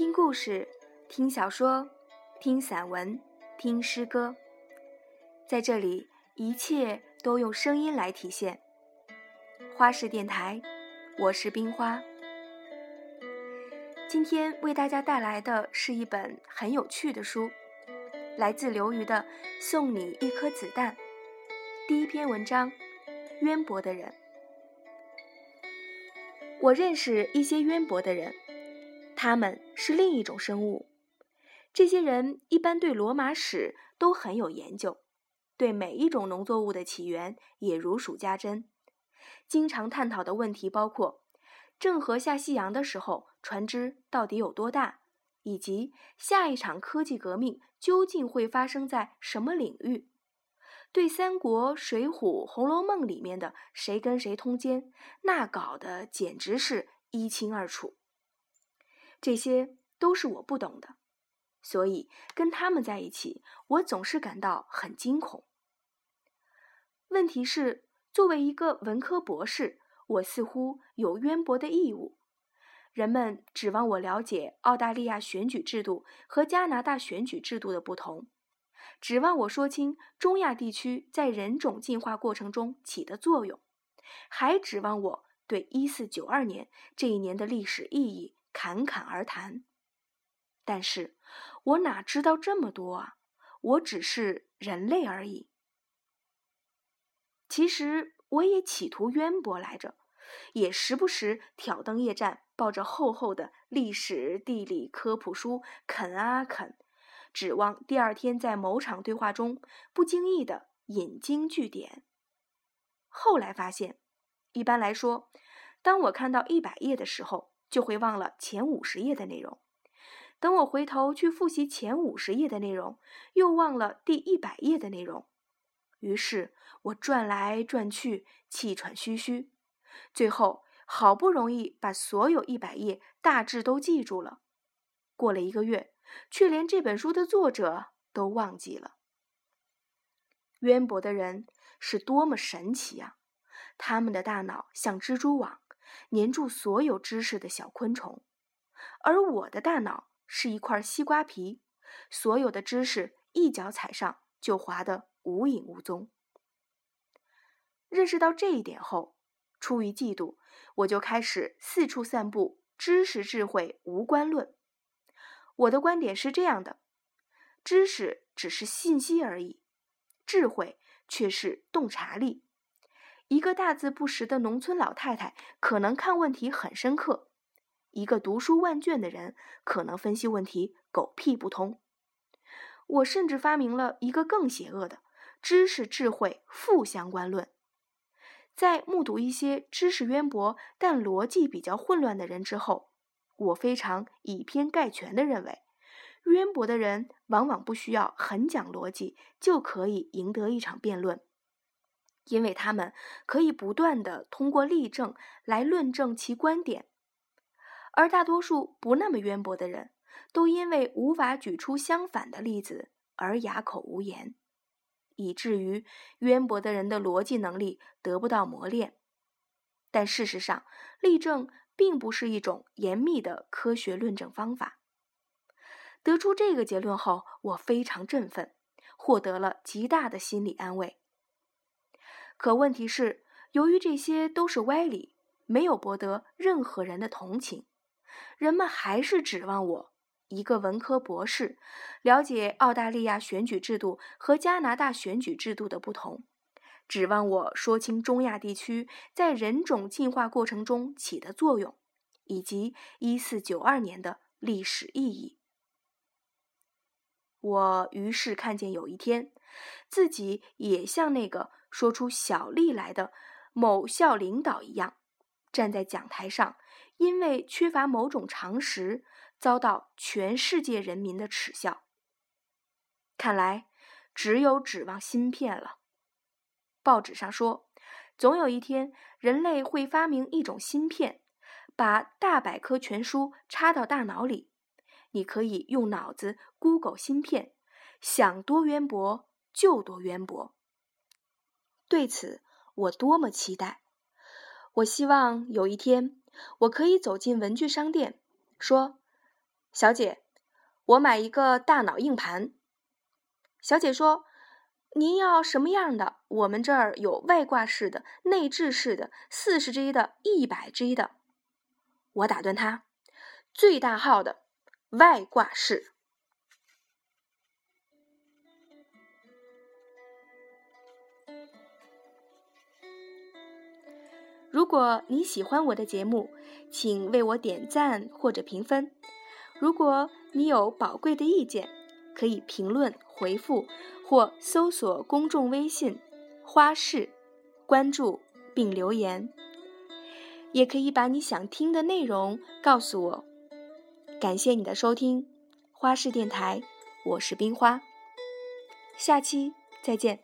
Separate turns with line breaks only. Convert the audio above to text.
听故事，听小说，听散文，听诗歌，在这里，一切都用声音来体现。花式电台，我是冰花。今天为大家带来的是一本很有趣的书，来自刘瑜的《送你一颗子弹》。第一篇文章，渊博的人。我认识一些渊博的人。他们是另一种生物。这些人一般对罗马史都很有研究，对每一种农作物的起源也如数家珍。经常探讨的问题包括：郑和下西洋的时候，船只到底有多大？以及下一场科技革命究竟会发生在什么领域？对三国、水浒、红楼梦里面的谁跟谁通奸，那搞得简直是一清二楚。这些都是我不懂的，所以跟他们在一起，我总是感到很惊恐。问题是，作为一个文科博士，我似乎有渊博的义务。人们指望我了解澳大利亚选举制度和加拿大选举制度的不同，指望我说清中亚地区在人种进化过程中起的作用，还指望我对一四九二年这一年的历史意义。侃侃而谈，但是我哪知道这么多啊？我只是人类而已。其实我也企图渊博来着，也时不时挑灯夜战，抱着厚厚的历史、地理科普书啃啊啃，指望第二天在某场对话中不经意的引经据典。后来发现，一般来说，当我看到一百页的时候。就会忘了前五十页的内容，等我回头去复习前五十页的内容，又忘了第一百页的内容，于是我转来转去，气喘吁吁，最后好不容易把所有一百页大致都记住了。过了一个月，却连这本书的作者都忘记了。渊博的人是多么神奇啊！他们的大脑像蜘蛛网。粘住所有知识的小昆虫，而我的大脑是一块西瓜皮，所有的知识一脚踩上就滑得无影无踪。认识到这一点后，出于嫉妒，我就开始四处散布知识智慧无关论。我的观点是这样的：知识只是信息而已，智慧却是洞察力。一个大字不识的农村老太太可能看问题很深刻，一个读书万卷的人可能分析问题狗屁不通。我甚至发明了一个更邪恶的知识智慧负相关论。在目睹一些知识渊博但逻辑比较混乱的人之后，我非常以偏概全地认为，渊博的人往往不需要很讲逻辑就可以赢得一场辩论。因为他们可以不断的通过例证来论证其观点，而大多数不那么渊博的人，都因为无法举出相反的例子而哑口无言，以至于渊博的人的逻辑能力得不到磨练。但事实上，例证并不是一种严密的科学论证方法。得出这个结论后，我非常振奋，获得了极大的心理安慰。可问题是，由于这些都是歪理，没有博得任何人的同情，人们还是指望我一个文科博士了解澳大利亚选举制度和加拿大选举制度的不同，指望我说清中亚地区在人种进化过程中起的作用，以及一四九二年的历史意义。我于是看见有一天，自己也像那个。说出小利来的某校领导一样，站在讲台上，因为缺乏某种常识，遭到全世界人民的耻笑。看来只有指望芯片了。报纸上说，总有一天人类会发明一种芯片，把大百科全书插到大脑里，你可以用脑子 Google 芯片，想多渊博就多渊博。对此，我多么期待！我希望有一天，我可以走进文具商店，说：“小姐，我买一个大脑硬盘。小姐说：“您要什么样的？我们这儿有外挂式的、内置式的、四十 G 的、一百 G 的。”我打断他：“最大号的，外挂式。”如果你喜欢我的节目，请为我点赞或者评分。如果你有宝贵的意见，可以评论回复或搜索公众微信“花式”，关注并留言。也可以把你想听的内容告诉我。感谢你的收听，花式电台，我是冰花。下期再见。